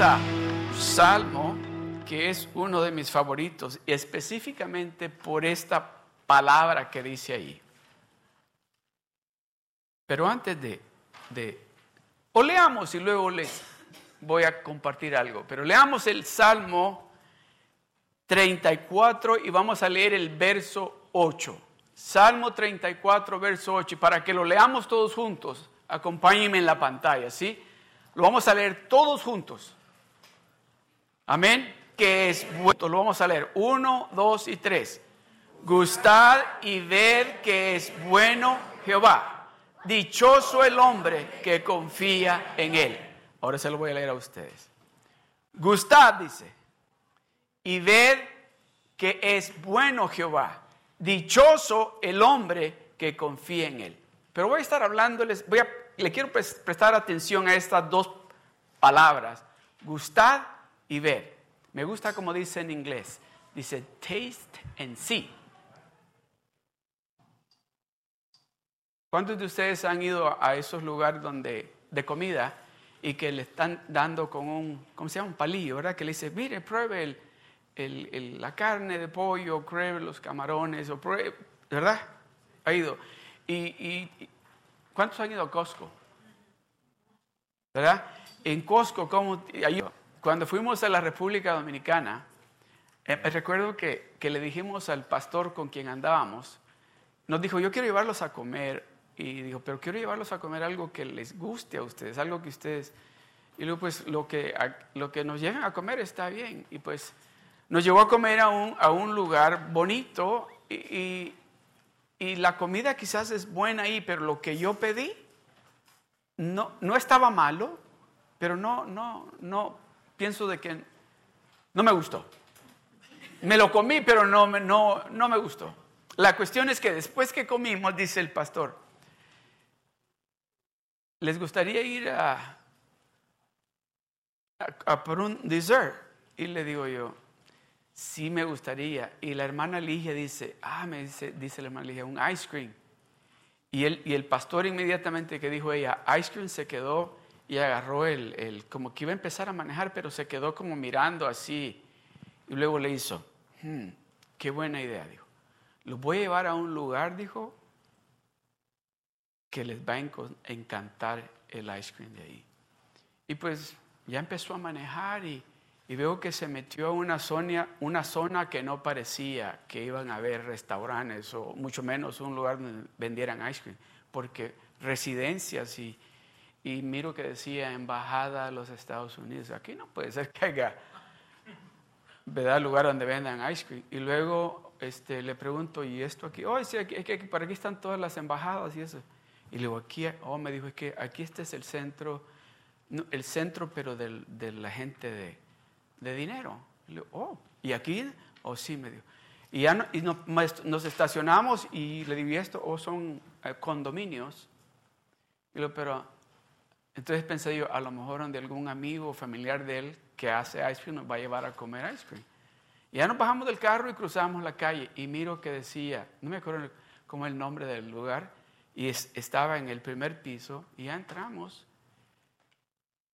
A Salmo, que es uno de mis favoritos, específicamente por esta palabra que dice ahí. Pero antes de, de o leamos y luego les voy a compartir algo, pero leamos el Salmo 34 y vamos a leer el verso 8. Salmo 34, verso 8, y para que lo leamos todos juntos, acompáñenme en la pantalla, ¿sí? Lo vamos a leer todos juntos. Amén. Que es bueno. Lo vamos a leer. Uno, dos y tres. Gustad y ver que es bueno Jehová. Dichoso el hombre que confía en él. Ahora se lo voy a leer a ustedes. Gustad, dice, y ver que es bueno Jehová. Dichoso el hombre que confía en él. Pero voy a estar hablándoles, voy a le quiero prestar atención a estas dos palabras, gustar y ver. Me gusta como dice en inglés, dice taste and see. ¿Cuántos de ustedes han ido a esos lugares donde de comida y que le están dando con un, ¿cómo se llama? Un palillo, ¿verdad? Que le dice, mire, pruebe la carne de pollo, pruebe los camarones, ¿verdad? Ha ido. y, ¿Cuántos han ido a Costco? ¿Verdad? En Costco, cuando fuimos a la República Dominicana, eh, recuerdo que, le dijimos al pastor con quien andábamos, nos dijo, yo quiero llevarlos a comer, y dijo, pero quiero llevarlos a comer algo que les guste a ustedes, algo que ustedes... Y luego, pues, lo que, lo que nos lleven a comer está bien. Y pues, nos llevó a comer a un, a un lugar bonito y, y la comida quizás es buena ahí, pero lo que yo pedí no, no estaba malo, pero no, no, no, pienso de que no me gustó. Me lo comí, pero no, no, no me gustó. La cuestión es que después que comimos, dice el pastor, ¿les gustaría ir a, por un dessert? Y le digo yo, sí me gustaría. Y la hermana Ligia dice, ah, me dice, dice la hermana Ligia, un ice cream. Y el, y el pastor inmediatamente que dijo ella, ice cream se quedó y agarró el, el, como que iba a empezar a manejar, pero se quedó como mirando así. Y luego le hizo, hmm, qué buena idea, dijo. Los voy a llevar a un lugar, dijo, que les va a encantar el ice cream de ahí. Y pues ya empezó a manejar y y veo que se metió a una zona, una zona que no parecía que iban a haber restaurantes o mucho menos un lugar donde vendieran ice cream, porque residencias y, y miro que decía embajada de los Estados Unidos, aquí no puede ser que haya ¿verdad? lugar donde vendan ice cream. Y luego este, le pregunto, ¿y esto aquí? Oh, sí, aquí, aquí, para aquí están todas las embajadas y eso. Y luego aquí, oh, me dijo, es que aquí este es el centro, el centro pero del, de la gente de de dinero. Y oh, ¿y aquí? Oh, sí, me dijo. Y, ya y nos, estacionamos y le digo, esto? ¿O son eh, condominios? Y lo, pero, entonces pensé yo, a lo mejor de algún amigo o familiar de él que hace ice cream nos va a llevar a comer ice cream. Y ya nos bajamos del carro y cruzamos la calle y miro que decía, no me acuerdo cómo el nombre del lugar, y estaba en el primer piso y ya entramos.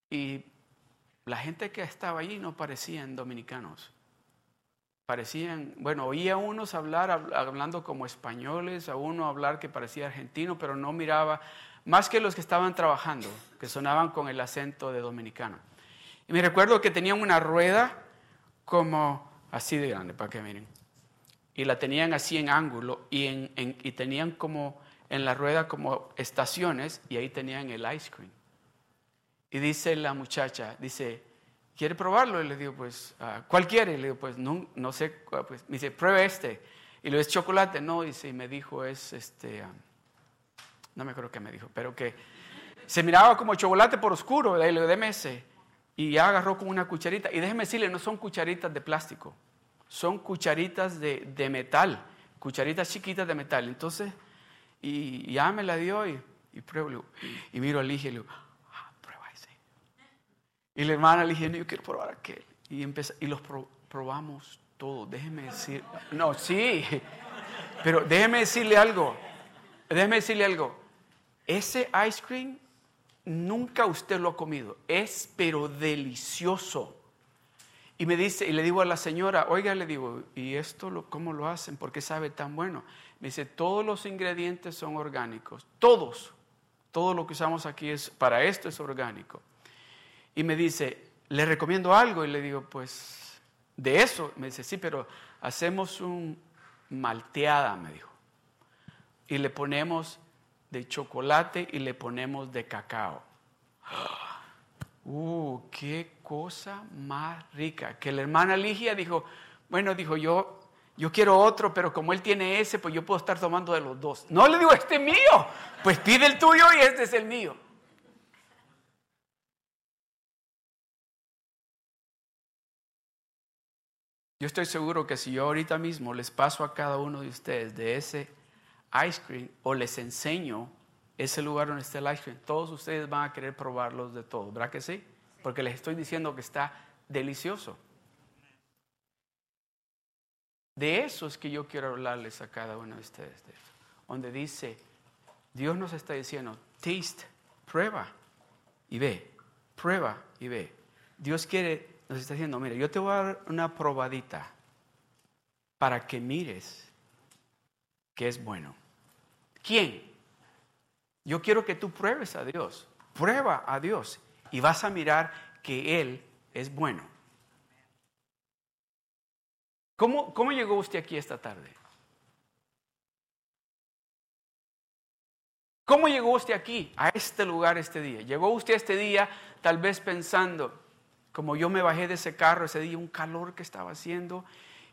Y la gente que estaba allí no parecían dominicanos. Parecían, bueno, oía a unos hablar hablando como españoles, a uno hablar que parecía argentino, pero no miraba, más que los que estaban trabajando, que sonaban con el acento de dominicano. Y me recuerdo que tenían una rueda como así de grande, para que miren. Y la tenían así en ángulo y, y tenían como en la rueda como estaciones y ahí tenían el ice cream. Y dice la muchacha, dice, ¿quiere probarlo? Y le digo, pues, ah, ¿cuál quiere? Y le digo, pues, no, no sé, pues, me dice, pruebe este. Y lo es chocolate, no, dice, y me dijo, es este, ah, no me acuerdo qué me dijo, pero que se miraba como chocolate por oscuro, le digo, déme ese. Y ya agarró con una cucharita, y déjeme decirle, no son cucharitas de plástico, son cucharitas de, de metal, cucharitas chiquitas de metal. Entonces, y, ya me la dio y, y y miro al hijo y le digo, y la hermana le dije, yo quiero probar aquel. Y, y los probamos todos. Déjeme decir, no, sí, pero déjeme decirle algo. Déjeme decirle algo. Ese ice cream nunca usted lo ha comido. Es pero delicioso. Y me dice, y le digo a la señora, oiga, le digo, ¿y esto cómo lo hacen? ¿Por qué sabe tan bueno? Me dice, todos los ingredientes son orgánicos, todos. Todo lo que usamos aquí es, para esto es orgánico. Y me dice, ¿le recomiendo algo? Y le digo, pues, de eso. Me dice, sí, pero hacemos un malteada, me dijo. Y le ponemos de chocolate y le ponemos de cacao. ¡Uh, qué cosa más rica! Que la hermana Ligia dijo, bueno, dijo yo, yo quiero otro, pero como él tiene ese, pues yo puedo estar tomando de los dos. No le digo, este es mío. Pues pide el tuyo y este es el mío. Yo estoy seguro que si yo ahorita mismo les paso a cada uno de ustedes de ese ice cream o les enseño ese lugar donde está el ice cream, todos ustedes van a querer probarlos de todo, ¿verdad que sí? Porque les estoy diciendo que está delicioso. De eso es que yo quiero hablarles a cada uno de ustedes, donde dice, Dios nos está diciendo, taste, prueba y ve, prueba y ve. Dios quiere, nos está diciendo, mire, yo te voy a dar una probadita para que mires que es bueno. ¿Quién? Yo quiero que tú pruebes a Dios. Prueba a Dios y vas a mirar que Él es bueno. ¿Cómo, cómo llegó usted aquí esta tarde? ¿Cómo llegó usted aquí, a este lugar este día? Llegó usted este día tal vez pensando, como yo me bajé de ese carro ese día, un calor que estaba haciendo,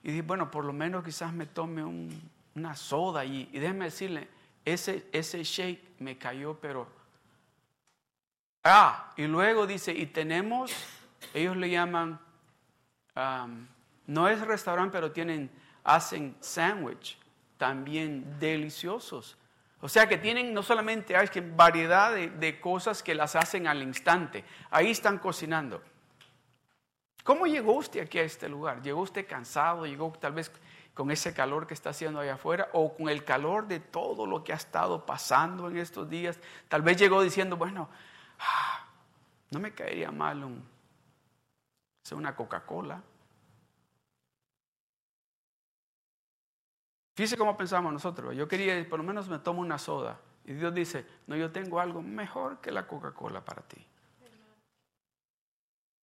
y dije, bueno, por lo menos quizás me tome una soda y, y déjeme decirle, ese, ese shake me cayó, pero... Ah, y luego dice, y tenemos, ellos le llaman, no es restaurante, pero tienen, hacen sándwich, también deliciosos. O sea que tienen no solamente hay que variedad de, cosas que las hacen al instante. Ahí están cocinando. ¿Cómo llegó usted aquí a este lugar? ¿Llegó usted cansado? ¿Llegó tal vez con ese calor que está haciendo allá afuera o con el calor de todo lo que ha estado pasando en estos días. Tal vez llegó diciendo, bueno, ah, no me caería mal un, una Coca-Cola. Fíjese cómo pensamos nosotros. Yo quería, por lo menos me tomo una soda. Y Dios dice, no, yo tengo algo mejor que la Coca-Cola para ti.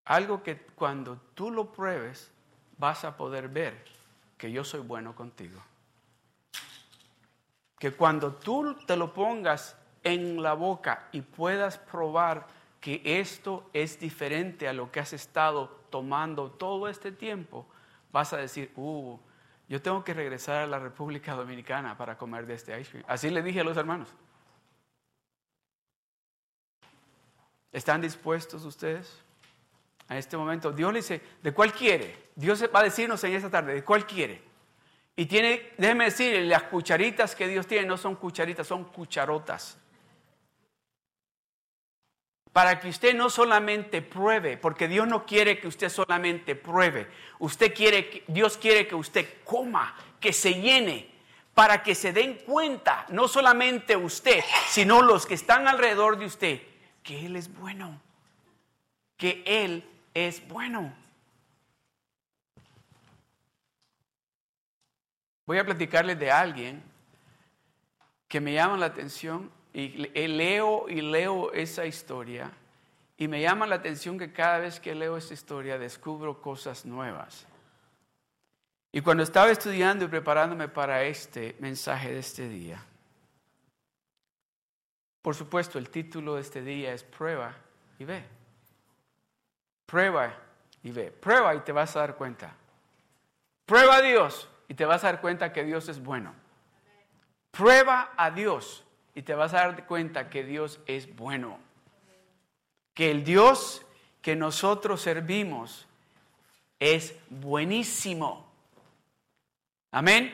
Algo que cuando tú lo pruebes vas a poder ver que yo soy bueno contigo. Que cuando tú te lo pongas en la boca y puedas probar que esto es diferente a lo que has estado tomando todo este tiempo, vas a decir, uh, yo tengo que regresar a la República Dominicana para comer de este ice cream. Así le dije a los hermanos. ¿Están dispuestos ustedes? A este momento. Dios le dice, ¿de cuál quiere? Dios va a decirnos en esta tarde, ¿de cuál quiere? Y tiene, déjeme decir, las cucharitas que Dios tiene no son cucharitas, son cucharotas. Para que usted no solamente pruebe, porque Dios no quiere que usted solamente pruebe. Usted quiere, Dios quiere que usted coma, que se llene, para que se den cuenta, no solamente usted, sino los que están alrededor de usted, que Él es bueno, que Él es bueno. Voy a platicarles de alguien que me llama la atención y leo y leo esa historia y me llama la atención que cada vez que leo esa historia descubro cosas nuevas. Y cuando estaba estudiando y preparándome para este mensaje de este día, por supuesto el título de este día es Prueba y ve. Prueba y ve. Prueba y te vas a dar cuenta. Prueba a Dios y te vas a dar cuenta que Dios es bueno. Prueba a Dios y te vas a dar cuenta que Dios es bueno. Que el Dios que nosotros servimos es buenísimo. Amén.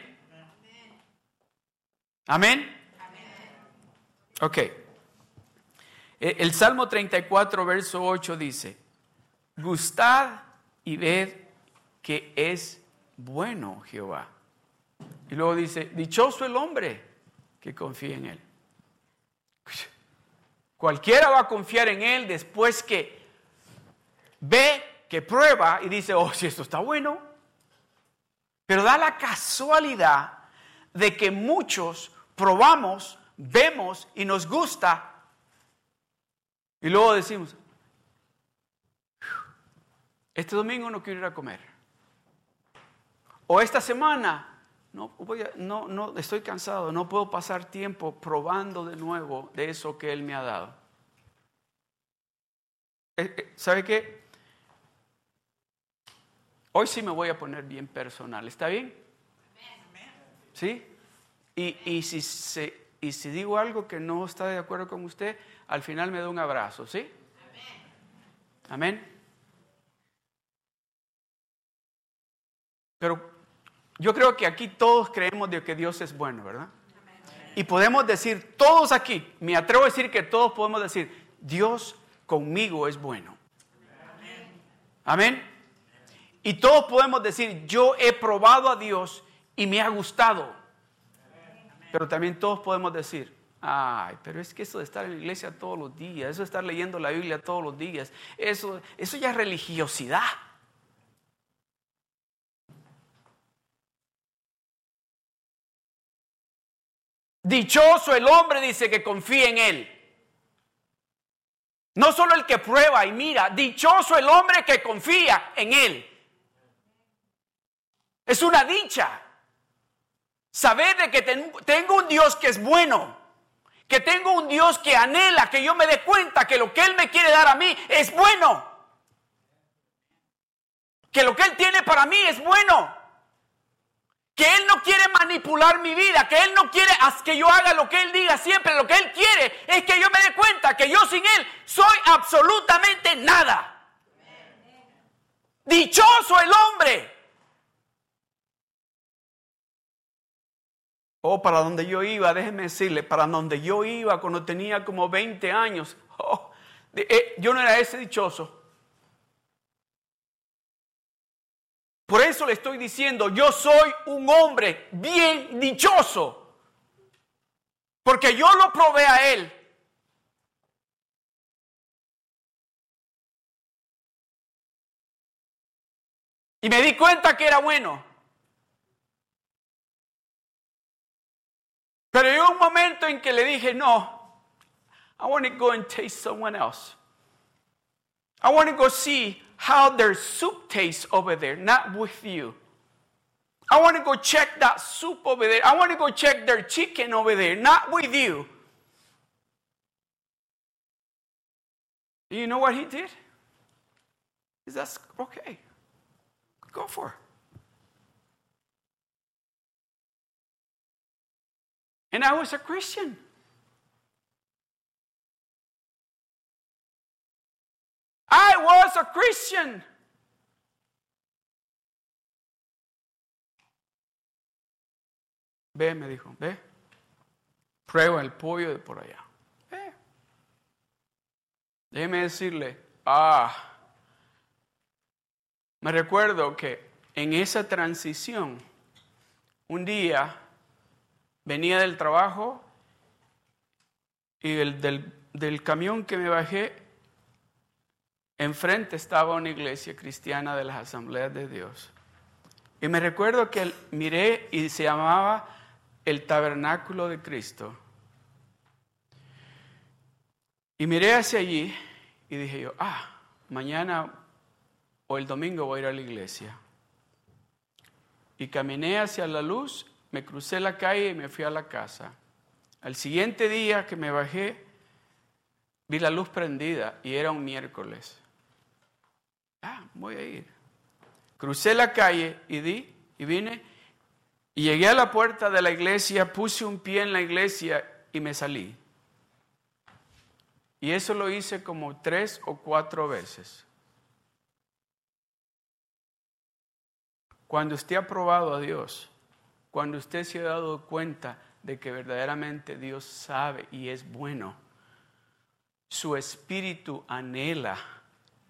Amén. Ok. E, el Salmo 34, verso 8 dice, gustad y ved que es bueno Jehová. Y luego dice, dichoso el hombre que confía en él. Cualquiera va a confiar en Él después que ve, que prueba y dice, oh, si esto está bueno. Pero da la casualidad de que muchos probamos, vemos y nos gusta. Y luego decimos, este domingo no quiero ir a comer. O esta semana no, voy no, no, estoy cansado, no puedo pasar tiempo probando de nuevo de eso que Él me ha dado. Eh, eh, ¿Sabe qué? Hoy sí me voy a poner bien personal, ¿está bien? ¿Sí? Y, y, si y si digo algo que no está de acuerdo con usted, al final me da un abrazo, ¿sí? Amén. Pero yo creo que aquí todos creemos de que Dios es bueno, ¿verdad? Y podemos decir, todos aquí, me atrevo a decir que todos podemos decir, Dios conmigo es bueno. Amén. Y todos podemos decir, yo he probado a Dios y me ha gustado. Pero también todos podemos decir, ay, pero es que eso de estar en la iglesia todos los días, eso de estar leyendo la Biblia todos los días, eso, eso ya es religiosidad. Dichoso el hombre, dice, que confía en él. No solo el que prueba y mira, dichoso el hombre que confía en él. Es una dicha saber de que tengo un Dios que es bueno, que tengo un Dios que anhela que yo me dé cuenta que lo que Él me quiere dar a mí es bueno, que lo que Él tiene para mí es bueno que Él no quiere manipular mi vida, que Él no quiere que yo haga lo que Él diga siempre, lo que Él quiere es que yo me dé cuenta que yo sin Él soy absolutamente nada. Dichoso el hombre. Oh, para donde yo iba, déjeme decirle, para donde yo iba cuando tenía como 20 años, oh, eh, yo no era ese dichoso. Por eso le estoy diciendo, yo soy un hombre bien dichoso. Porque yo lo probé a él. Y me di cuenta que era bueno. Pero llegó un momento en que le dije, no, I want to go and taste someone else. I want to go see how their soup tastes over there, not with you. I want to go check that soup over there. I want to go check their chicken over there, not with you. You know what he did? He says, okay, go for it. And I was a Christian. I was a Christian. Ve, me dijo, ve. Prueba el pollo de por allá. Déjeme decirle, ah, me recuerdo que en esa transición, un día venía del trabajo y del, del camión que me bajé enfrente estaba una iglesia cristiana de las asambleas de Dios. Y me recuerdo que miré y se llamaba el tabernáculo de Cristo. Y miré hacia allí y dije yo, ah, mañana o el domingo voy a ir a la iglesia. Y caminé hacia la luz, me crucé la calle y me fui a la casa. Al siguiente día que me bajé, vi la luz prendida y era un miércoles. Ah, voy a ir. Crucé la calle y di y vine y llegué a la puerta de la iglesia, puse un pie en la iglesia y me salí. Y eso lo hice como tres o cuatro veces. Cuando usted ha probado a Dios, cuando usted se ha dado cuenta de que verdaderamente Dios sabe y es bueno, su espíritu anhela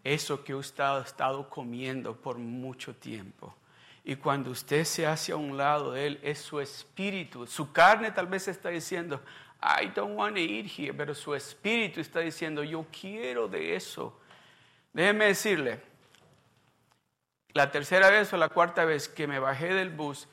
eso que usted ha estado comiendo por mucho tiempo. Y cuando usted se hace a un lado de él, es su espíritu. Su carne tal vez está diciendo, I don't want to eat here, pero su espíritu está diciendo, yo quiero de eso. Déjeme decirle, la tercera vez o la cuarta vez que me bajé del bus,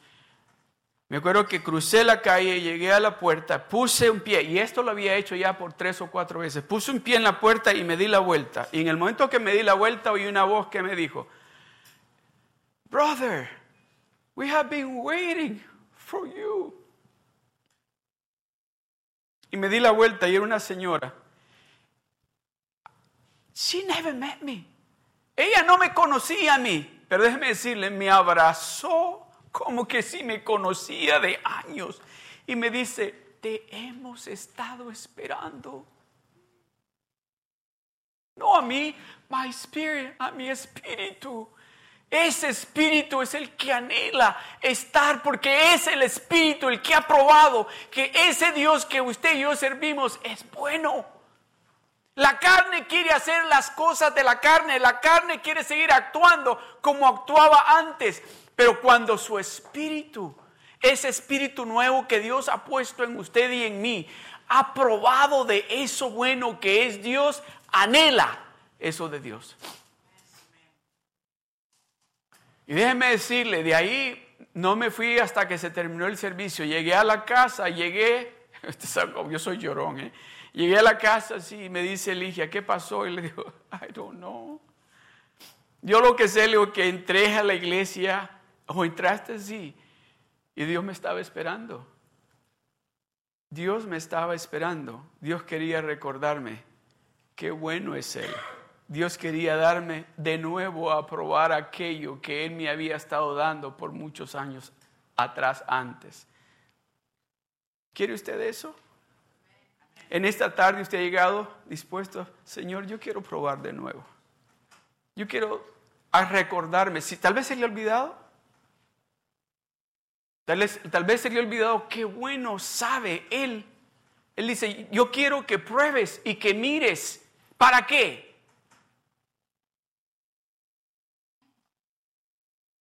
me acuerdo que crucé la calle, llegué a la puerta, puse un pie, y esto lo había hecho ya por tres o cuatro veces, puse un pie en la puerta y me di la vuelta. Y en el momento que me di la vuelta oí una voz que me dijo, Brother, we have been waiting for you. Y me di la vuelta y era una señora. She never met me. Ella no me conocía a mí, pero déjeme decirle, me abrazó como que si me conocía de años. Y me dice, te hemos estado esperando. No a mí, my spirit, a mi espíritu. Ese espíritu es el que anhela estar porque es el espíritu el que ha probado que ese Dios que usted y yo servimos es bueno. La carne quiere hacer las cosas de la carne, la carne quiere seguir actuando como actuaba antes, pero cuando su espíritu, ese espíritu nuevo que Dios ha puesto en usted y en mí, ha probado de eso bueno que es Dios, anhela eso de Dios. Y déjeme decirle, de ahí no me fui hasta que se terminó el servicio. Llegué a la casa, llegué, yo soy llorón, ¿eh? Llegué a la casa así y me dice Eligia, ¿qué pasó? Y le digo, I don't know. Yo lo que sé, le digo que entré a la iglesia, o entraste así, y Dios me estaba esperando. Dios me estaba esperando. Dios quería recordarme qué bueno es Él. Dios quería darme de nuevo a probar aquello que Él me había estado dando por muchos años atrás antes. ¿Quiere usted eso? En esta tarde usted ha llegado dispuesto, Señor, yo quiero probar de nuevo. Yo quiero recordarme, si tal vez se le ha olvidado, tal vez, se le ha olvidado qué bueno sabe Él. Él dice, yo quiero que pruebes y que mires. ¿Para qué?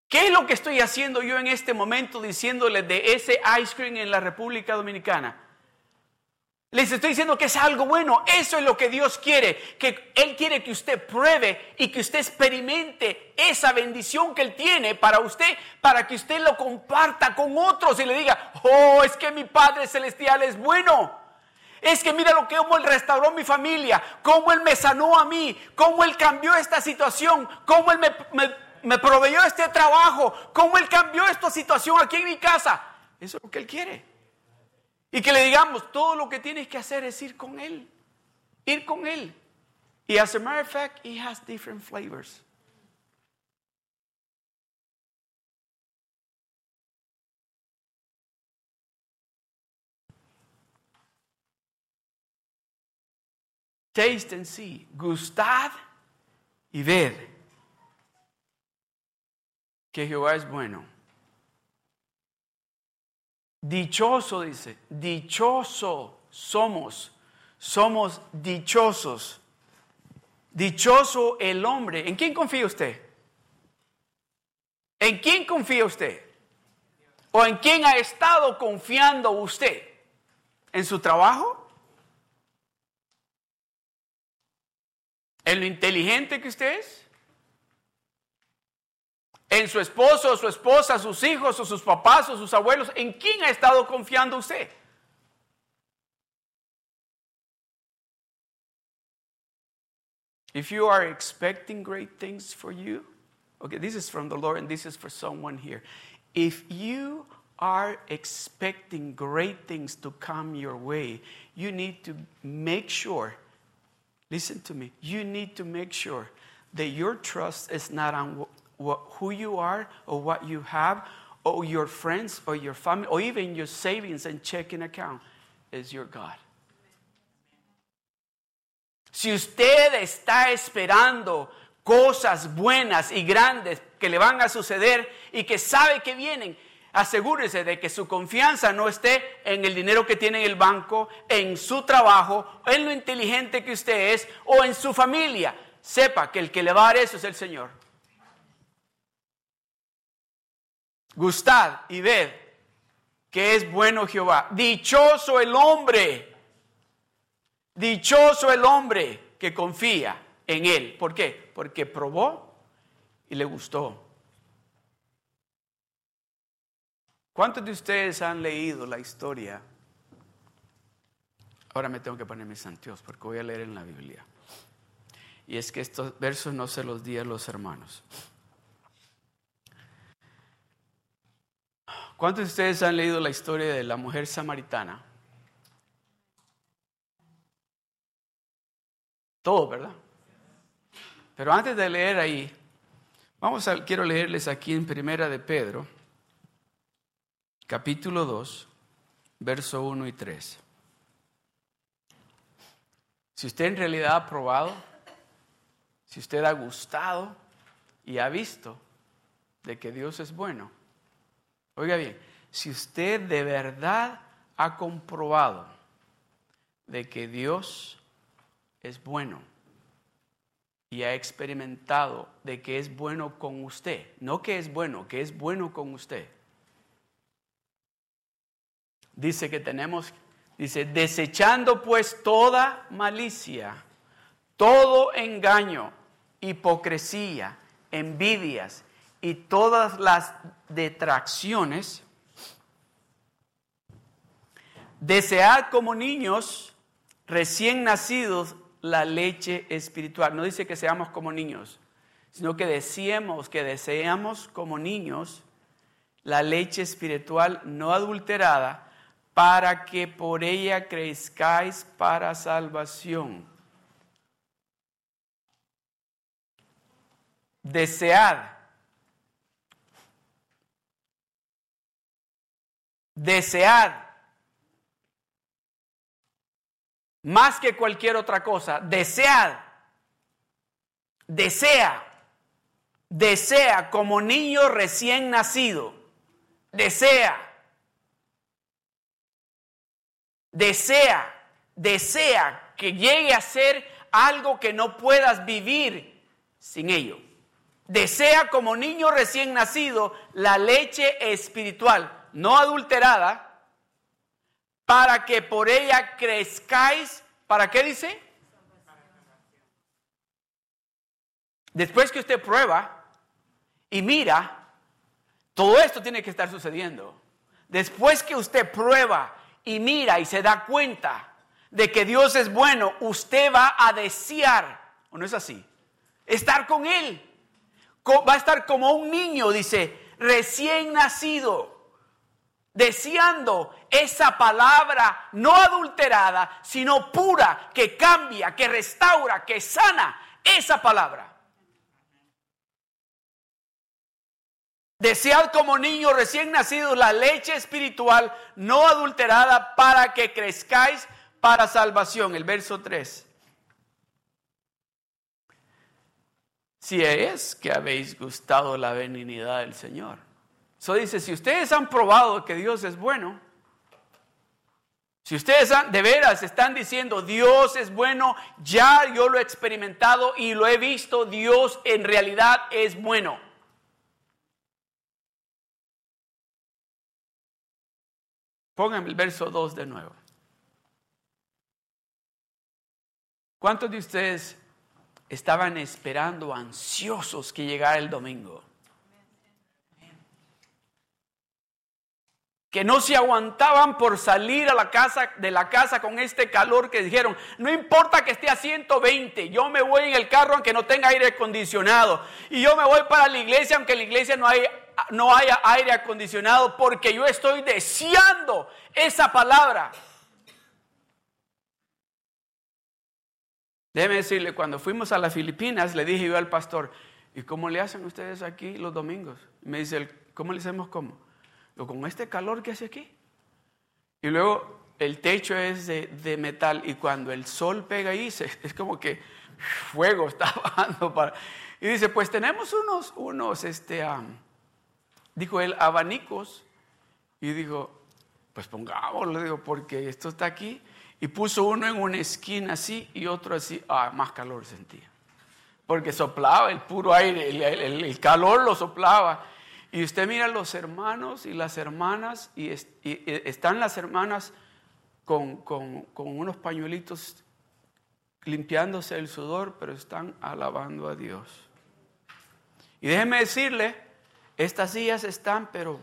¿Qué es lo que estoy haciendo yo en este momento diciéndole de ese ice cream en la República Dominicana? Les estoy diciendo que es algo bueno. Eso es lo que Dios quiere. Que Él quiere que usted pruebe y que usted experimente esa bendición que Él tiene para usted, para que usted lo comparta con otros y le diga, oh, es que mi Padre Celestial es bueno. Es que mira lo que cómo Él restauró mi familia, cómo Él me sanó a mí, cómo Él cambió esta situación, cómo Él me me proveyó este trabajo, cómo Él cambió esta situación aquí en mi casa. Eso es lo que Él quiere. Y que le digamos, todo lo que tienes que hacer es ir con Él. Ir con Él. Y as a matter of fact, He has different flavors. Taste and see. Gustad y ver que Jehová es bueno. Dichoso, dice, dichoso somos, somos dichosos. Dichoso el hombre. ¿En quién confía usted? ¿En quién confía usted? ¿O en quién ha estado confiando usted? ¿En su trabajo? ¿En lo inteligente que usted es? En su esposo o su esposa, sus hijos o sus papás o sus abuelos. ¿En quién ha estado confiando usted? If you are expecting great things for you, okay, this is from the Lord and this is for someone here. If you are expecting great things to come your way, you need to make sure, listen to me, you need to make sure that your trust is not on what, who you are or what you have or your friends or your family or even your savings and checking account is your God. Si usted está esperando cosas buenas y grandes que le van a suceder y que sabe que vienen, asegúrese de que su confianza no esté en el dinero que tiene en el banco, en su trabajo, en lo inteligente que usted es o en su familia. Sepa que el que le va a dar eso es el Señor. Gustad y ved que es bueno Jehová. Dichoso el hombre Dichoso el hombre que confía en Él. ¿Por qué? Porque probó y le gustó. ¿Cuántos de ustedes han leído la historia? Ahora me tengo que poner mis anteojos porque voy a leer en la Biblia. Y es que estos versos no se los di a los hermanos. ¿Cuántos de ustedes han leído la historia de la mujer samaritana? Todo, ¿verdad? Pero antes de leer ahí, vamos a, quiero leerles aquí en Primera de Pedro, capítulo 2, verso 1 y 3. Si usted en realidad ha probado, si usted ha gustado y ha visto de que Dios es bueno, oiga bien, si usted de verdad ha comprobado de que Dios es bueno, y ha experimentado de que es bueno con usted. No que es bueno, que es bueno con usted. Dice que tenemos, dice, desechando pues toda malicia, todo engaño, hipocresía, envidias y todas las detracciones, desead como niños recién nacidos la leche espiritual. No dice que seamos como niños, sino que deseemos, que deseamos como niños la leche espiritual no adulterada para que por ella crezcáis para salvación. Desead. Desead más que cualquier otra cosa, desead, desea, desea como niño recién nacido, desea, desea, desea que llegue a ser algo que no puedas vivir sin ello. Desea como niño recién nacido la leche espiritual, no adulterada, para que por ella crezcáis. ¿Para qué dice? Después que usted prueba y mira, todo esto tiene que estar sucediendo. Después que usted prueba y mira y se da cuenta de que Dios es bueno, usted va a desear, ¿o no es así? Estar con Él. Va a estar como un niño, dice, recién nacido deseando esa palabra no adulterada, sino pura, que cambia, que restaura, que sana esa palabra. Desead como niño recién nacido la leche espiritual no adulterada para que crezcáis para salvación. El verso 3. Si es que habéis gustado la benignidad del Señor. Eso dice, si ustedes han probado que Dios es bueno, si ustedes de veras están diciendo Dios es bueno, ya yo lo he experimentado y lo he visto, Dios en realidad es bueno. Pónganme el verso 2 de nuevo. ¿Cuántos de ustedes estaban esperando ansiosos que llegara el domingo? Que no se aguantaban por salir a la casa de la casa con este calor que dijeron, no importa que esté a 120, yo me voy en el carro aunque no tenga aire acondicionado y yo me voy para la iglesia aunque en la iglesia no, hay, no haya aire acondicionado porque yo estoy deseando esa palabra. Déjeme decirle, cuando fuimos a las Filipinas, le dije yo al pastor, ¿y cómo le hacen ustedes aquí los domingos? me dice, ¿cómo le hacemos cómo? Con este calor que hace aquí. Y luego el techo es de, metal y cuando el sol pega ahí es como que fuego está bajando. Para, y dice, pues tenemos unos, unos, este, dijo él, abanicos. Y dijo, pues pongámoslo, digo, porque esto está aquí. Y puso uno en una esquina así y otro así. Ah, más calor sentía. Porque soplaba el puro aire, el calor lo soplaba. Y usted mira los hermanos y las hermanas, y, están las hermanas con, unos pañuelitos limpiándose el sudor, pero están alabando a Dios. Y déjeme decirle, estas sillas están, pero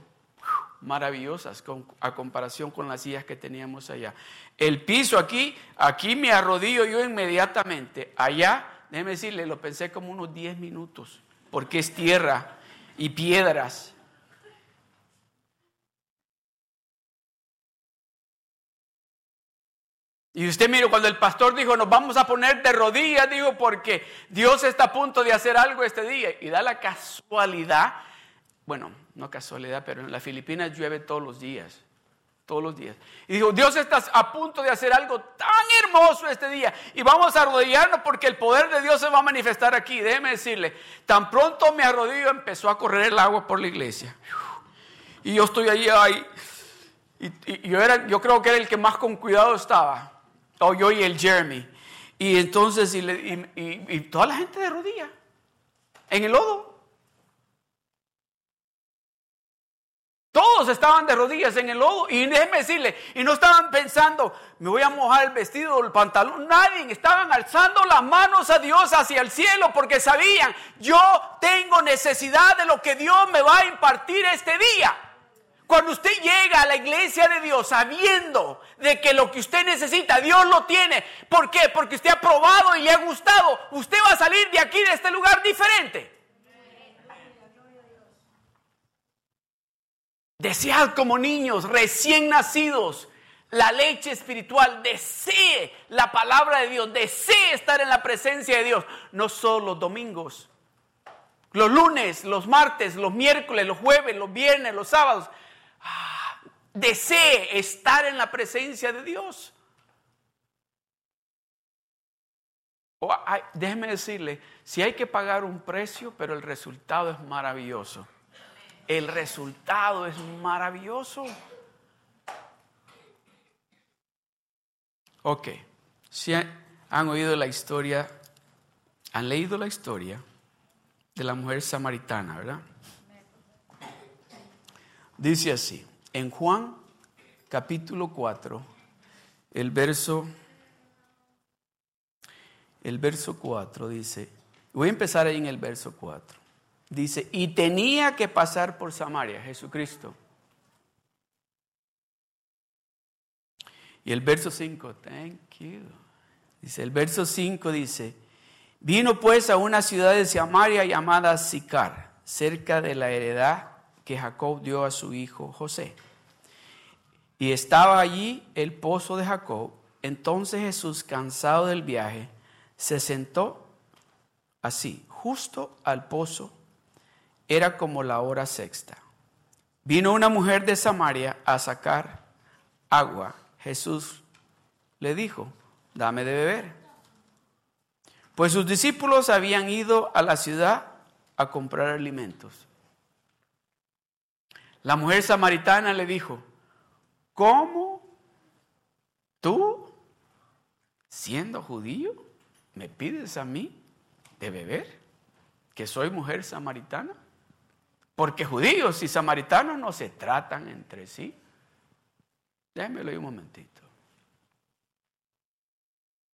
maravillosas a comparación con las sillas que teníamos allá. El piso aquí, aquí me arrodillo yo inmediatamente. Allá, déjeme decirle, lo pensé como unos 10 minutos, porque es tierra y piedras. Y usted mire, cuando el pastor dijo, nos vamos a poner de rodillas, digo, porque Dios está a punto de hacer algo este día. Y da la casualidad, bueno, no casualidad, pero en las Filipinas llueve todos los días, todos los días. Y dijo, Dios está a punto de hacer algo tan hermoso este día. Y vamos a arrodillarnos porque el poder de Dios se va a manifestar aquí. Déjeme decirle, tan pronto me arrodillo empezó a correr el agua por la iglesia. Y yo estoy allí, ahí. Y, yo, era, yo creo que era el que más con cuidado estaba o yo y el Jeremy. Y entonces, y, toda la gente de rodilla, en el lodo. Todos estaban de rodillas en el lodo. Y déjeme decirle, y no estaban pensando, me voy a mojar el vestido o el pantalón. Nadie, estaban alzando las manos a Dios hacia el cielo porque sabían, yo tengo necesidad de lo que Dios me va a impartir este día. Cuando usted llega a la iglesia de Dios sabiendo de que lo que usted necesita, Dios lo tiene. ¿Por qué? Porque usted ha probado y le ha gustado. Usted va a salir de aquí, de este lugar diferente. Desead como niños recién nacidos la leche espiritual. Desee la palabra de Dios. Desee estar en la presencia de Dios. No solo los domingos. Los lunes, los martes, los miércoles, los jueves, los viernes, los sábados desee estar en la presencia de Dios. déjeme decirle, si hay que pagar un precio, pero el resultado es maravilloso. El resultado es maravilloso. Ok, si han oído la historia, han leído la historia de la mujer samaritana, ¿verdad? Dice así, en Juan capítulo 4, el verso, el verso 4 dice, voy a empezar ahí en el verso 4. Dice, y tenía que pasar por Samaria, Jesucristo. Y el verso 5, thank you. Dice, el verso 5 dice, vino pues a una ciudad de Samaria llamada Sicar, cerca de la heredad que Jacob dio a su hijo José. Y estaba allí el pozo de Jacob. Entonces Jesús, cansado del viaje, se sentó así, justo al pozo. Era como la hora sexta. Vino una mujer de Samaria a sacar agua. Jesús le dijo, dame de beber. Pues sus discípulos habían ido a la ciudad a comprar alimentos. La mujer samaritana le dijo, ¿cómo tú, siendo judío, me pides a mí de beber? ¿Que soy mujer samaritana? Porque judíos y samaritanos no se tratan entre sí. Déjenmelo ahí un momentito.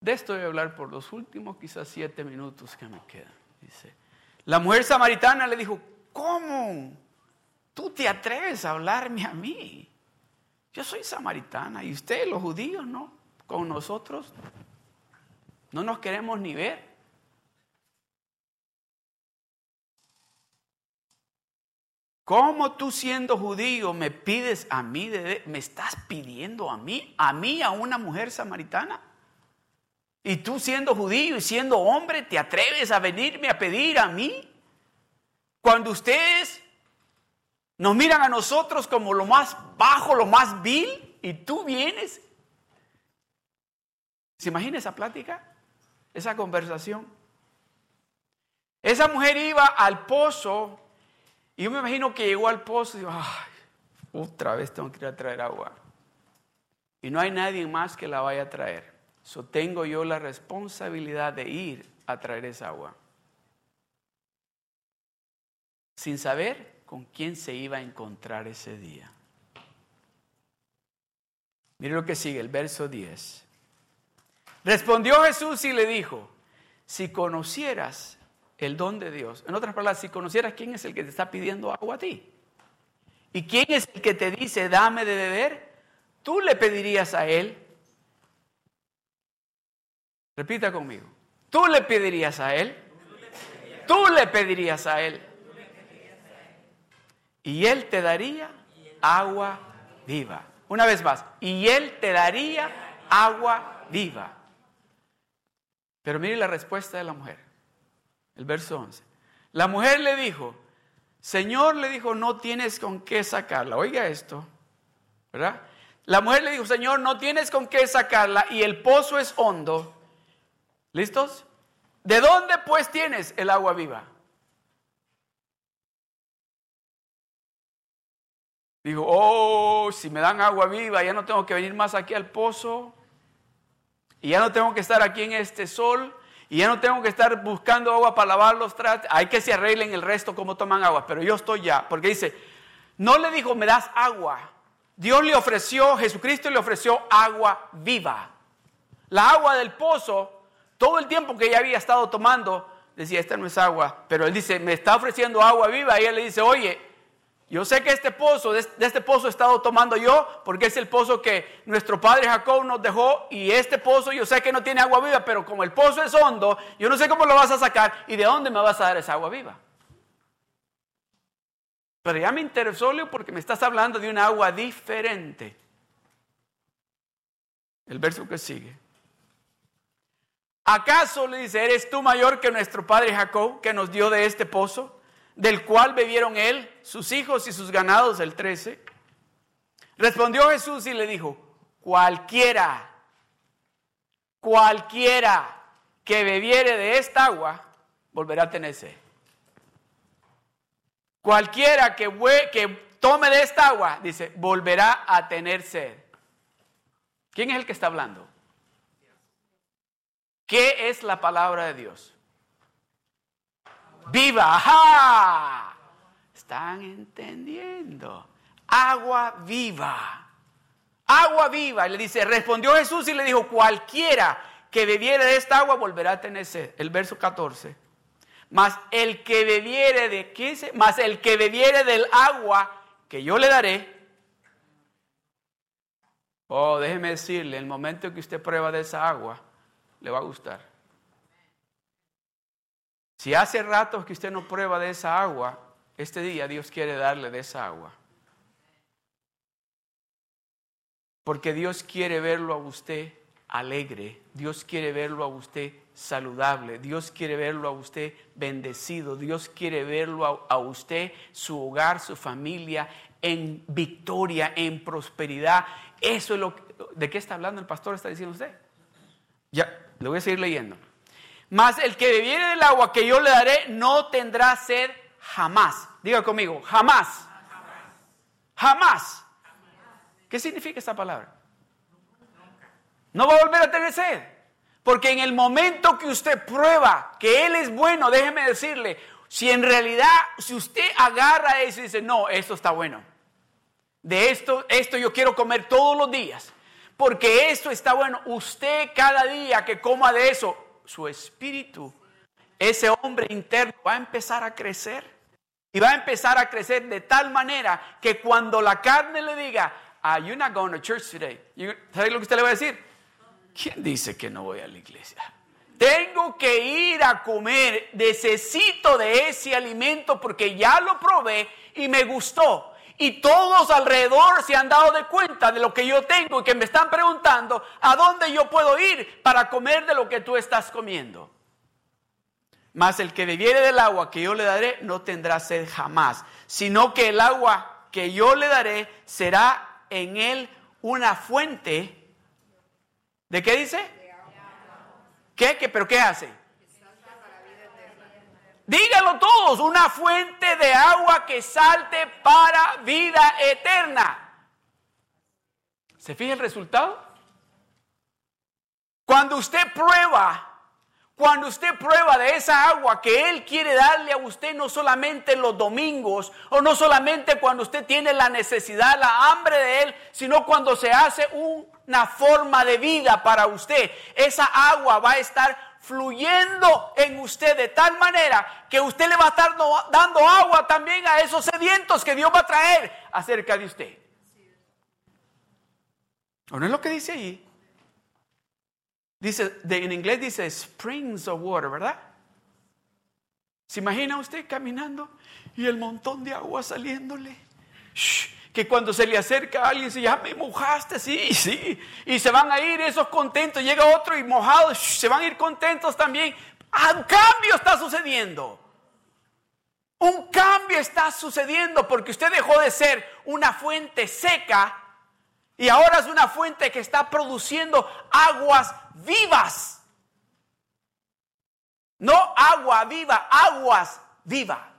De esto voy a hablar por los últimos quizás siete minutos que me quedan. Dice, la mujer samaritana le dijo, ¿cómo? tú te atreves a hablarme a mí. Yo soy samaritana y ustedes los judíos, ¿no? Con nosotros no nos queremos ni ver. ¿Cómo tú siendo judío me pides a mí, de, me estás pidiendo a mí, a mí, a una mujer samaritana? Y tú siendo judío y siendo hombre, ¿te atreves a venirme a pedir a mí? Cuando ustedes nos miran a nosotros como lo más bajo, lo más vil, y tú vienes. ¿Se imagina esa plática? Esa conversación. Esa mujer iba al pozo, y yo me imagino que llegó al pozo y dijo, ay, otra vez tengo que ir a traer agua. Y no hay nadie más que la vaya a traer. So tengo yo la responsabilidad de ir a traer esa agua. Sin saber con quién se iba a encontrar ese día. Mire lo que sigue, el verso 10. Respondió Jesús y le dijo, si conocieras el don de Dios, en otras palabras, si conocieras quién es el que te está pidiendo agua a ti, y quién es el que te dice, dame de beber, tú le pedirías a él. Repita conmigo, tú le pedirías a él. Tú le pedirías a él. Y él te daría agua viva. Una vez más, y él te daría agua viva. Pero mire la respuesta de la mujer. El verso 11. La mujer le dijo, Señor le dijo, no tienes con qué sacarla. Oiga esto, ¿verdad? La mujer le dijo, Señor, no tienes con qué sacarla y el pozo es hondo. ¿Listos? ¿De dónde pues tienes el agua viva? Digo, oh, si me dan agua viva, ya no tengo que venir más aquí al pozo. Y ya no tengo que estar aquí en este sol. Y ya no tengo que estar buscando agua para lavar los trastes. Hay que se arreglen el resto como toman agua. Pero yo estoy ya. Porque dice, no le dijo, me das agua. Dios le ofreció, Jesucristo le ofreció agua viva. La agua del pozo, todo el tiempo que ella había estado tomando, decía, esta no es agua. Pero él dice, me está ofreciendo agua viva. Y ella le dice, oye, yo sé que este pozo, de este pozo he estado tomando yo, porque es el pozo que nuestro padre Jacob nos dejó, y este pozo yo sé que no tiene agua viva, pero como el pozo es hondo, yo no sé cómo lo vas a sacar y de dónde me vas a dar esa agua viva. Pero ya me interesó, Leo, porque me estás hablando de un agua diferente. El verso que sigue. ¿Acaso le dice, eres tú mayor que nuestro padre Jacob, que nos dio de este pozo? Del cual bebieron él, sus hijos y sus ganados, el 13. Respondió Jesús y le dijo, cualquiera, cualquiera que bebiere de esta agua, volverá a tener sed. Cualquiera que, que tome de esta agua, dice, volverá a tener sed. ¿Quién es el que está hablando? ¿Qué es la palabra de Dios? Viva. ¡Ajá! ¿Están entendiendo? Agua viva. Agua viva. Y le dice, respondió Jesús y le dijo, cualquiera que bebiere de esta agua volverá a tener sed. El verso 14. Mas el que bebiere de, ¿qué dice? Mas el que bebiere del agua que yo le daré. Oh, déjeme decirle, el momento que usted prueba de esa agua, le va a gustar. Si hace rato que usted no prueba de esa agua, este día Dios quiere darle de esa agua. Porque Dios quiere verlo a usted alegre, Dios quiere verlo a usted saludable, Dios quiere verlo a usted bendecido, Dios quiere verlo a, usted, su hogar, su familia en victoria, en prosperidad. Eso es lo que, de qué está hablando el pastor, está diciendo usted. Ya, le voy a seguir leyendo. Mas el que bebiere del agua que yo le daré no tendrá sed jamás. Diga conmigo, jamás. Jamás. ¿Qué significa esta palabra? No va a volver a tener sed. Porque en el momento que usted prueba que Él es bueno, déjeme decirle, si en realidad, si usted agarra eso y dice, no, esto está bueno. De esto, esto yo quiero comer todos los días. Porque esto está bueno. Usted cada día que coma de eso, su espíritu, ese hombre interno va a empezar a crecer. Y va a empezar a crecer de tal manera que cuando la carne le diga, ah, you're not going to church today. ¿Sabe lo que usted le va a decir? ¿Quién dice que no voy a la iglesia? Tengo que ir a comer, necesito de ese alimento porque ya lo probé y me gustó. Y todos alrededor se han dado de cuenta de lo que yo tengo y que me están preguntando a dónde yo puedo ir para comer de lo que tú estás comiendo. Mas el que bebiere del agua que yo le daré no tendrá sed jamás, sino que el agua que yo le daré será en él una fuente. ¿De qué dice? ¿Qué? ¿Qué? ¿Pero qué hace? Díganlo todos, una fuente de agua que salte para vida eterna. ¿Se fija el resultado? Cuando usted prueba, Cuando usted prueba de esa agua que Él quiere darle a usted no solamente los domingos o no solamente cuando usted tiene la necesidad, la hambre de Él, sino cuando se hace una forma de vida para usted, esa agua va a estar fluyendo en usted de tal manera que usted le va a estar dando agua también a esos sedientos que Dios va a traer acerca de usted. ¿O no es lo que dice allí? Dice, en inglés dice springs of water, ¿verdad? ¿Se imagina usted caminando y el montón de agua saliéndole? Que cuando se le acerca a alguien se ya me mojaste, sí, sí. Y se van a ir esos contentos. Llega otro y mojado, se van a ir contentos también. Ah, un cambio está sucediendo. Un cambio está sucediendo porque usted dejó de ser una fuente seca y ahora es una fuente que está produciendo aguas vivas. No agua viva, aguas viva.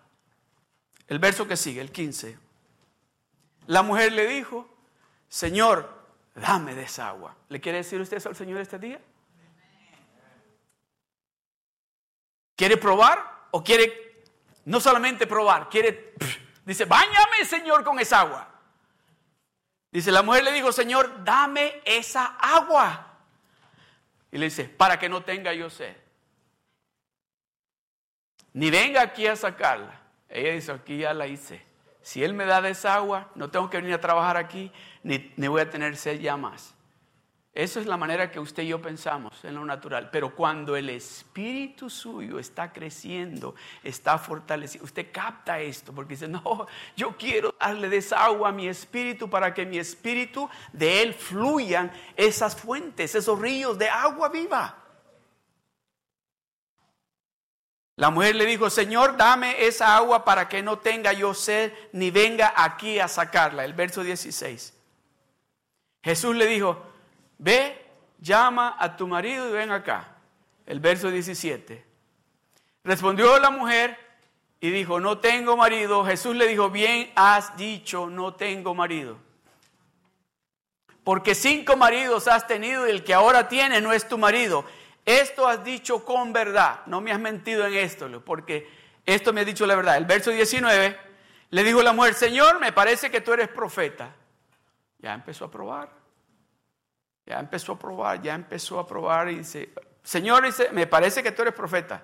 El verso que sigue, el 15. La mujer le dijo, Señor, dame de esa agua. ¿Le quiere decir usted eso al Señor este día? ¿Quiere probar o quiere no solamente probar, quiere, dice, báñame Señor con esa agua? Dice, la mujer le dijo, Señor, dame esa agua. Y le dice, para que no tenga yo sed. Ni venga aquí a sacarla. Ella dice, aquí ya la hice. Si Él me da de esa agua, no tengo que venir a trabajar aquí, ni, ni voy a tener sed ya más. Esa es la manera que usted y yo pensamos en lo natural. Pero cuando el espíritu suyo está creciendo, está fortalecido, usted capta esto porque dice, no, yo quiero darle de esa agua a mi espíritu para que mi espíritu de él fluyan esas fuentes, esos ríos de agua viva. La mujer le dijo, Señor, dame esa agua para que no tenga yo sed ni venga aquí a sacarla. El verso 16. Jesús le dijo, ve, llama a tu marido y ven acá. El verso 17. Respondió la mujer y dijo, no tengo marido. Jesús le dijo, bien has dicho, no tengo marido. Porque cinco maridos has tenido y el que ahora tiene no es tu marido. Esto has dicho con verdad. No me has mentido en esto, porque esto me ha dicho la verdad. El verso 19 le dijo la mujer, Señor, me parece que tú eres profeta. Ya empezó a probar. Ya empezó a probar, ya empezó a probar y dice, Señor, me parece que tú eres profeta.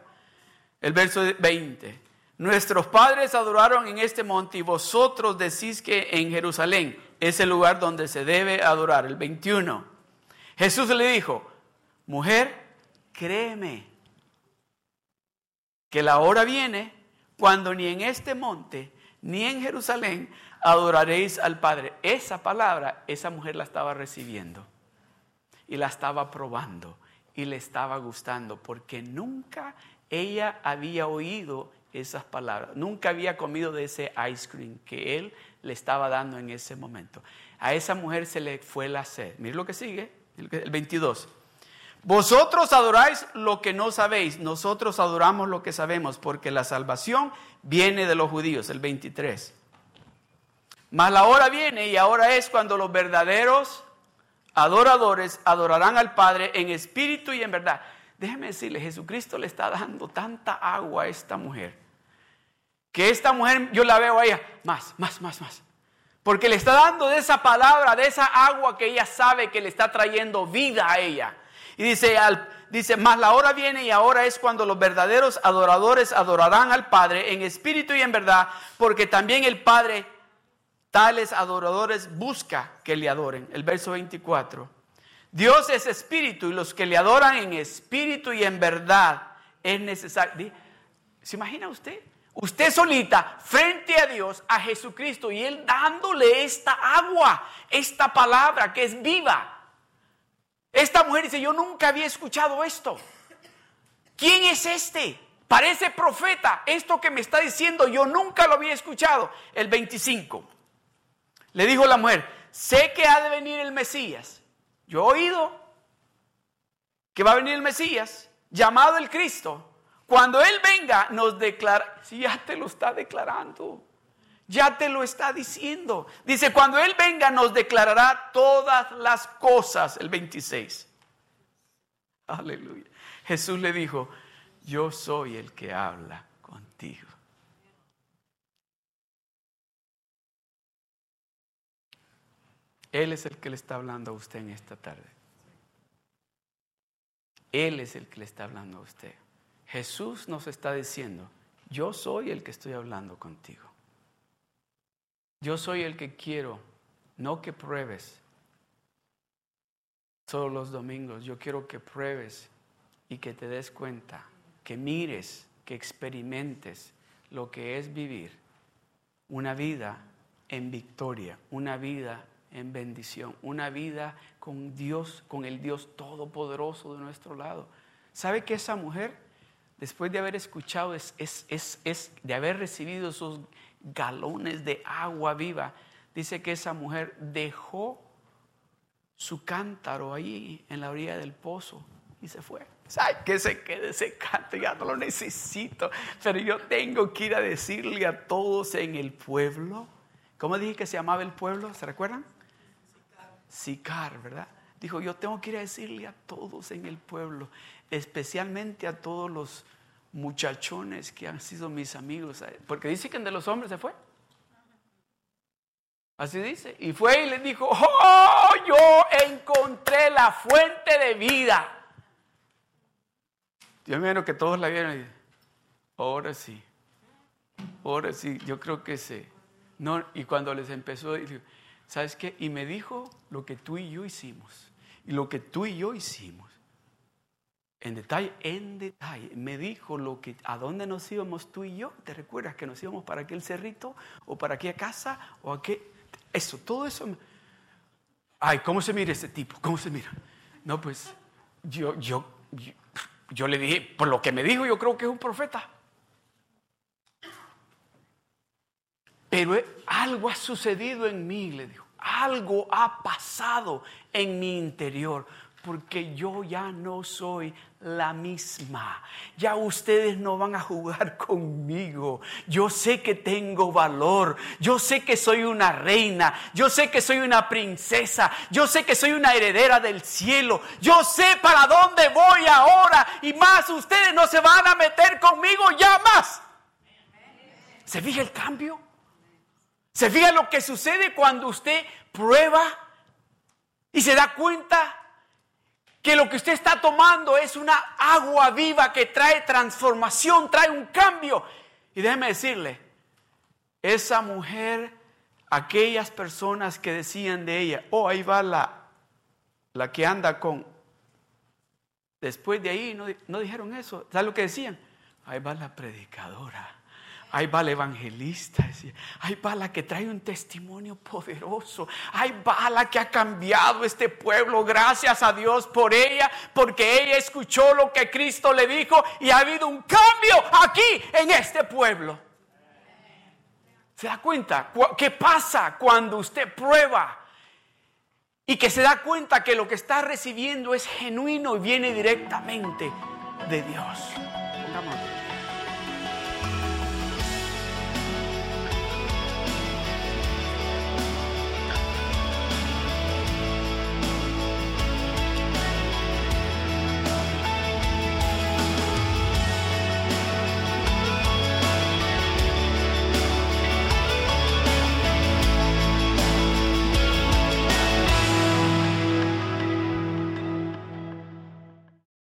El verso 20. Nuestros padres adoraron en este monte y vosotros decís que en Jerusalén es el lugar donde se debe adorar. El 21. Jesús le dijo, mujer, créeme que la hora viene cuando ni en este monte ni en Jerusalén adoraréis al Padre. Esa palabra, esa mujer la estaba recibiendo y la estaba probando y le estaba gustando porque nunca ella había oído esas palabras, nunca había comido de ese ice cream que él le estaba dando en ese momento. A esa mujer se le fue la sed. Mire lo que sigue, el 22. Vosotros adoráis lo que no sabéis, nosotros adoramos lo que sabemos, porque la salvación viene de los judíos, el 23. Mas la hora viene y ahora es cuando los verdaderos adoradores adorarán al Padre en espíritu y en verdad. Déjeme decirle, Jesucristo le está dando tanta agua a esta mujer, que esta mujer yo la veo a ella, más, más, más, más. Porque le está dando de esa palabra, de esa agua que ella sabe que le está trayendo vida a ella. Y dice, al, dice, más la hora viene y ahora es cuando los verdaderos adoradores adorarán al Padre en espíritu y en verdad, porque también el Padre tales adoradores busca que le adoren. El verso 24. Dios es espíritu y los que le adoran en espíritu y en verdad es necesario. ¿Se imagina usted? Usted solita frente a Dios, a Jesucristo y Él dándole esta agua, esta palabra que es viva. Esta mujer dice, yo nunca había escuchado esto. ¿Quién es este? Parece profeta. Esto que me está diciendo yo nunca lo había escuchado. El 25. Le dijo la mujer, sé que ha de venir el Mesías. Yo he oído que va a venir el Mesías, llamado el Cristo. Cuando Él venga, nos declara, si ya te lo está declarando, ya te lo está diciendo. Dice, cuando Él venga, nos declarará todas las cosas, el 26. Aleluya. Jesús le dijo, yo soy el que habla contigo. Él es el que le está hablando a usted en esta tarde. Él es el que le está hablando a usted. Jesús nos está diciendo, yo soy el que estoy hablando contigo. Yo soy el que quiero, no que pruebes todos los domingos. Yo quiero que pruebes y que te des cuenta, que mires, que experimentes lo que es vivir una vida en victoria, una vida en bendición, una vida con Dios, con el Dios todopoderoso de nuestro lado. ¿Sabe que esa mujer, después de haber escuchado, es, es, de haber recibido esos galones de agua viva, dice que esa mujer dejó su cántaro ahí en la orilla del pozo y se fue. ¿Sabe que se quede ese cántaro? Ya no lo necesito, pero yo tengo que ir a decirle a todos en el pueblo. ¿Cómo dije que se llamaba el pueblo? ¿Se recuerdan? Sicar, ¿verdad? Dijo, yo tengo que ir a decirle a todos en el pueblo, especialmente a todos los muchachones que han sido mis amigos, porque dice que de los hombres se fue. Así dice. Y fue y le dijo, oh, yo encontré la fuente de vida. Yo me que todos la vieron y ahora sí, ahora sí, yo creo que sí. No, y cuando les empezó, ¿sabes qué? Y me dijo lo que tú y yo hicimos. Y lo que tú y yo hicimos. En detalle, en detalle. Me dijo lo que, a dónde nos íbamos tú y yo. ¿Te recuerdas que nos íbamos para aquel cerrito? ¿O para aquella casa? ¿O a qué? Eso, todo eso. Ay, ¿cómo se mira ese tipo? ¿Cómo se mira? No, pues yo, yo, yo, yo le dije, por lo que me dijo, yo creo que es un profeta. Pero algo ha sucedido en mí, le dijo. Algo ha pasado en mi interior porque yo ya no soy la misma. Ya ustedes no van a jugar conmigo. Yo sé que tengo valor. Yo sé que soy una reina. Yo sé que soy una princesa. Yo sé que soy una heredera del cielo. Yo sé para dónde voy ahora. Y más, ustedes no se van a meter conmigo ya más. ¿Se fija el cambio? ¿Se fija lo que sucede cuando usted prueba y se da cuenta que lo que usted está tomando es una agua viva que trae transformación, trae un cambio? Y déjeme decirle, esa mujer, aquellas personas que decían de ella, oh, ahí va la, la que anda con... Después de ahí no, no dijeron eso. ¿Sabe lo que decían? Ahí va la predicadora Ahí va la evangelista, ahí va la que trae un testimonio poderoso, ahí va la que ha cambiado este pueblo, gracias a Dios por ella, porque ella escuchó lo que Cristo le dijo y ha habido un cambio aquí en este pueblo. ¿Se da cuenta? ¿Qué pasa cuando usted prueba? Y que se da cuenta que lo que está recibiendo es genuino y viene directamente de Dios.